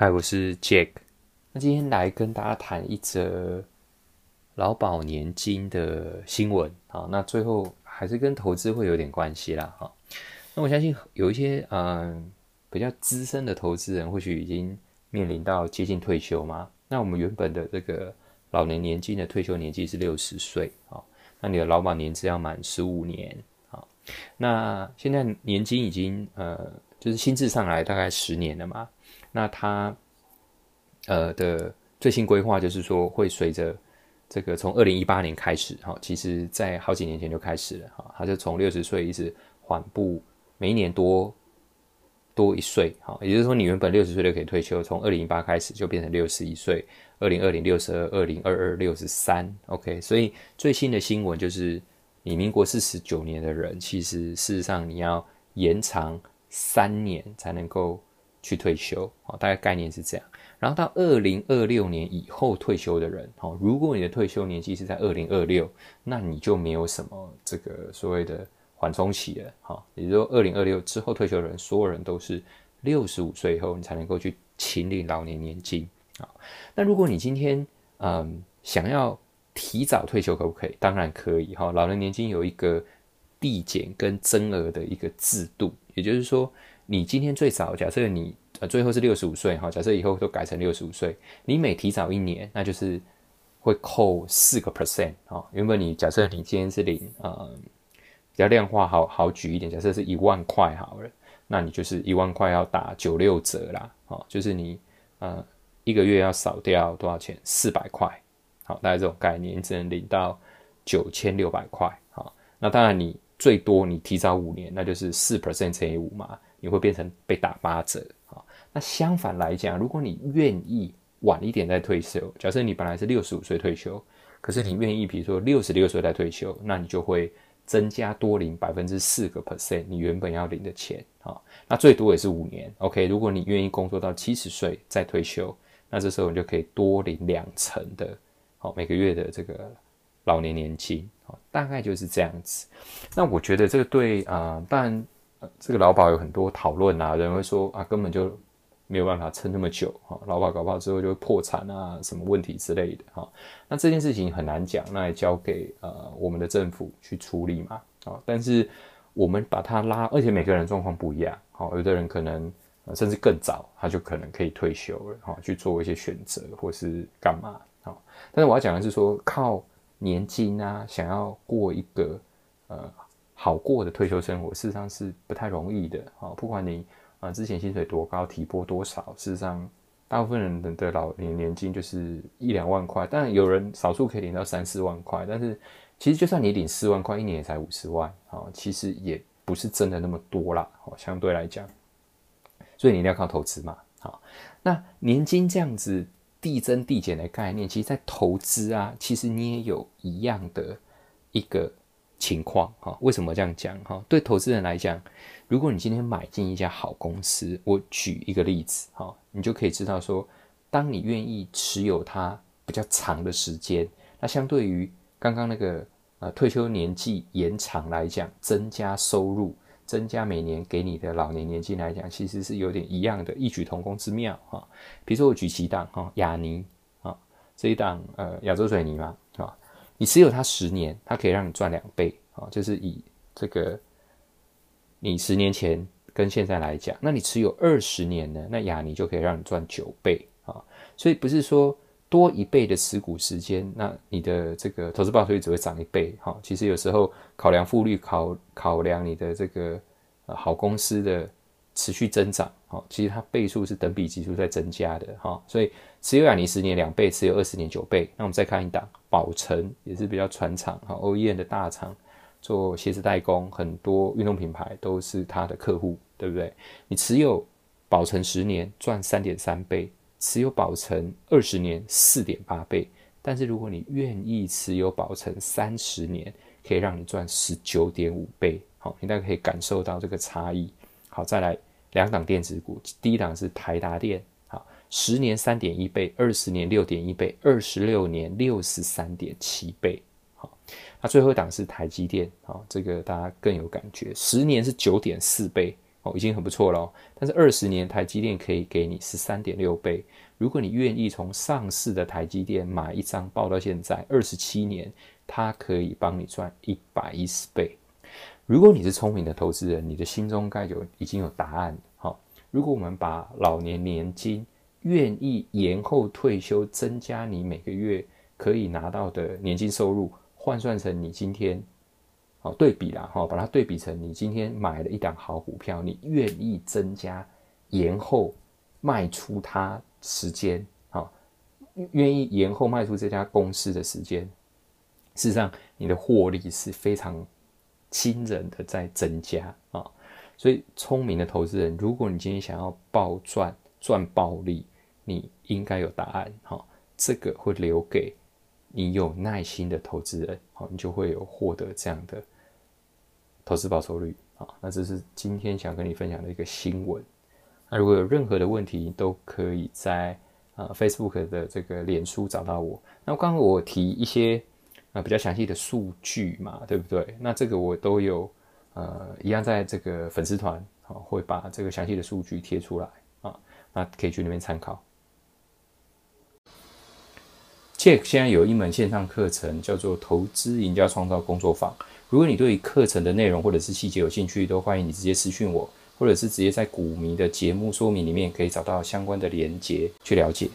嗨，我是 Jack。那今天来跟大家谈一则劳保年金的新闻。好，那最后还是跟投资会有点关系啦。哈，那我相信有一些嗯比较资深的投资人，或许已经面临到接近退休嘛。那我们原本的这个老年年金的退休年纪是六十岁。啊，那你的劳保年资要满十五年。好，那现在年金已经呃。就是新制上来大概十年了嘛，那它呃的最新规划就是说会随着这个从二零一八年开始哈，其实在好几年前就开始了哈，它就从六十岁一直缓步每一年多多一岁哈，也就是说你原本六十岁就可以退休，从二零一八开始就变成六十一岁，二零二零六十二，二零二二六十三，OK，所以最新的新闻就是你民国四十九年的人，其实事实上你要延长。三年才能够去退休，哦，大概概念是这样。然后到二零二六年以后退休的人，哦，如果你的退休年纪是在二零二六，那你就没有什么这个所谓的缓冲期了，哈。也就是说，二零二六之后退休的人，所有人都是六十五岁以后你才能够去请领老年年金，啊。那如果你今天嗯想要提早退休，可不可以？当然可以，哈。老年年金有一个递减跟增额的一个制度。也就是说，你今天最早假设你呃最后是六十五岁哈，假设以后都改成六十五岁，你每提早一年，那就是会扣四个 percent 哈。原本你假设你今天是领呃比较量化好好举一点，假设是一万块好了，那你就是一万块要打九六折啦，哦，就是你呃一个月要少掉多少钱？四百块，好，大概这种概念，只能领到九千六百块，好，那当然你。最多你提早五年，那就是四 percent 乘以五嘛，你会变成被打八折啊。那相反来讲，如果你愿意晚一点再退休，假设你本来是六十五岁退休，可是你愿意比如说六十六岁再退休，那你就会增加多领百分之四个 percent 你原本要领的钱啊。那最多也是五年，OK。如果你愿意工作到七十岁再退休，那这时候你就可以多领两成的，好每个月的这个老年年金。大概就是这样子。那我觉得这个对啊，当然这个劳保有很多讨论啊，人会说啊，根本就没有办法撑那么久哈，劳保搞不好之后就会破产啊，什么问题之类的哈。那这件事情很难讲，那也交给呃我们的政府去处理嘛啊。但是我们把它拉，而且每个人状况不一样，好，有的人可能甚至更早，他就可能可以退休了哈，去做一些选择或是干嘛啊。但是我要讲的是说靠。年金啊，想要过一个呃好过的退休生活，事实上是不太容易的啊。不管你啊之前薪水多高，提拨多少，事实上大部分人的的老年年金就是一两万块，但有人少数可以领到三四万块。但是其实就算你领四万块，一年也才五十万啊，其实也不是真的那么多啦。哦，相对来讲，所以你一定要靠投资嘛。好，那年金这样子。递增递减的概念，其实，在投资啊，其实你也有一样的一个情况哈。为什么这样讲哈？对投资人来讲，如果你今天买进一家好公司，我举一个例子哈，你就可以知道说，当你愿意持有它比较长的时间，那相对于刚刚那个呃退休年纪延长来讲，增加收入。增加每年给你的老年年金来讲，其实是有点一样的，异曲同工之妙哈。比如说我举几档哈，亚尼啊这一档呃亚洲水泥嘛，你持有它十年，它可以让你赚两倍啊，就是以这个你十年前跟现在来讲，那你持有二十年呢，那雅尼就可以让你赚九倍啊。所以不是说。多一倍的持股时间，那你的这个投资报酬率只会涨一倍哈。其实有时候考量复率，考考量你的这个好公司的持续增长，哈，其实它倍数是等比级数在增加的哈。所以持有亚尼十年两倍，持有二十年九倍。那我们再看一档宝成，也是比较传厂哈，OEM 的大厂，做鞋子代工，很多运动品牌都是它的客户，对不对？你持有宝成十年赚三点三倍。持有保存二十年四点八倍，但是如果你愿意持有保存三十年，可以让你赚十九点五倍。好，你大概可以感受到这个差异。好，再来两档电子股，第一档是台达电，好，十年三点一倍，二十年六点一倍，二十六年六十三点七倍。好，那最后一档是台积电，好，这个大家更有感觉，十年是九点四倍，哦，已经很不错了。但是二十年台积电可以给你十三点六倍。如果你愿意从上市的台积电买一张报到现在二十七年，它可以帮你赚一百一十倍。如果你是聪明的投资人，你的心中该有已经有答案。好，如果我们把老年年金愿意延后退休，增加你每个月可以拿到的年金收入，换算成你今天。好，对比啦，哈，把它对比成你今天买了一档好股票，你愿意增加延后卖出它时间，好，愿意延后卖出这家公司的时间，事实上你的获利是非常惊人的在增加啊，所以聪明的投资人，如果你今天想要暴赚赚暴利，你应该有答案，哈，这个会留给。你有耐心的投资人，好，你就会有获得这样的投资报酬率啊。那这是今天想跟你分享的一个新闻。那如果有任何的问题，都可以在呃 Facebook 的这个脸书找到我。那刚刚我提一些啊比较详细的数据嘛，对不对？那这个我都有呃一样在这个粉丝团啊会把这个详细的数据贴出来啊，那可以去那边参考。Check 现在有一门线上课程，叫做《投资赢家创造工作坊》。如果你对课程的内容或者是细节有兴趣，都欢迎你直接私讯我，或者是直接在股迷的节目说明里面可以找到相关的连接去了解。